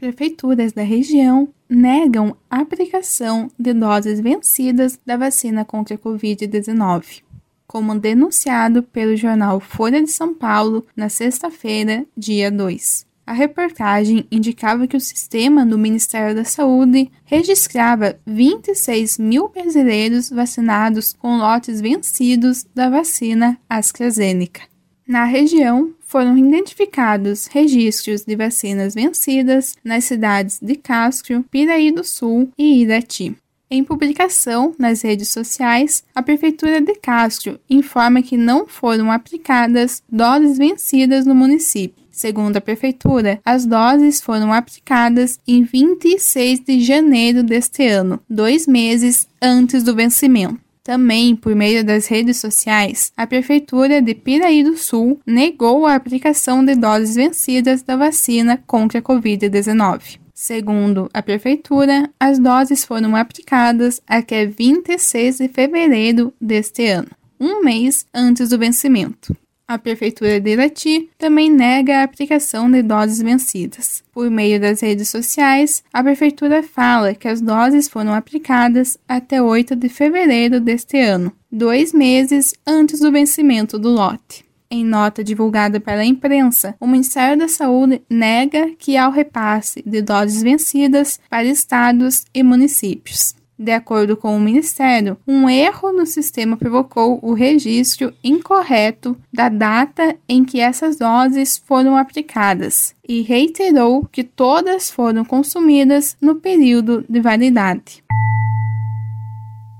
Prefeituras da região negam a aplicação de doses vencidas da vacina contra a Covid-19 como denunciado pelo jornal Folha de São Paulo na sexta-feira, dia 2. A reportagem indicava que o sistema do Ministério da Saúde registrava 26 mil brasileiros vacinados com lotes vencidos da vacina AstraZeneca. Na região, foram identificados registros de vacinas vencidas nas cidades de Castro, Piraí do Sul e Irati. Em publicação nas redes sociais, a Prefeitura de Castro informa que não foram aplicadas doses vencidas no município. Segundo a Prefeitura, as doses foram aplicadas em 26 de janeiro deste ano, dois meses antes do vencimento. Também, por meio das redes sociais, a Prefeitura de Piraí do Sul negou a aplicação de doses vencidas da vacina contra a Covid-19. Segundo a Prefeitura, as doses foram aplicadas até 26 de fevereiro deste ano, um mês antes do vencimento. A Prefeitura de Irati também nega a aplicação de doses vencidas. Por meio das redes sociais, a Prefeitura fala que as doses foram aplicadas até 8 de fevereiro deste ano, dois meses antes do vencimento do lote. Em nota divulgada pela imprensa, o Ministério da Saúde nega que há o repasse de doses vencidas para estados e municípios. De acordo com o Ministério, um erro no sistema provocou o registro incorreto da data em que essas doses foram aplicadas e reiterou que todas foram consumidas no período de validade.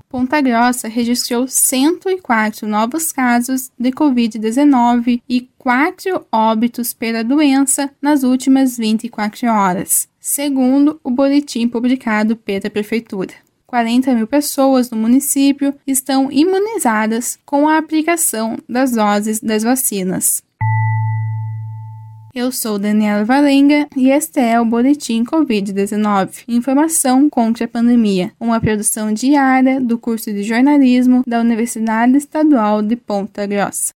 Ponta Grossa registrou 104 novos casos de Covid-19 e 4 óbitos pela doença nas últimas 24 horas, segundo o boletim publicado pela Prefeitura. 40 mil pessoas no município estão imunizadas com a aplicação das doses das vacinas. Eu sou Daniela Valenga e este é o Boletim Covid-19 Informação contra a Pandemia, uma produção diária do curso de jornalismo da Universidade Estadual de Ponta Grossa.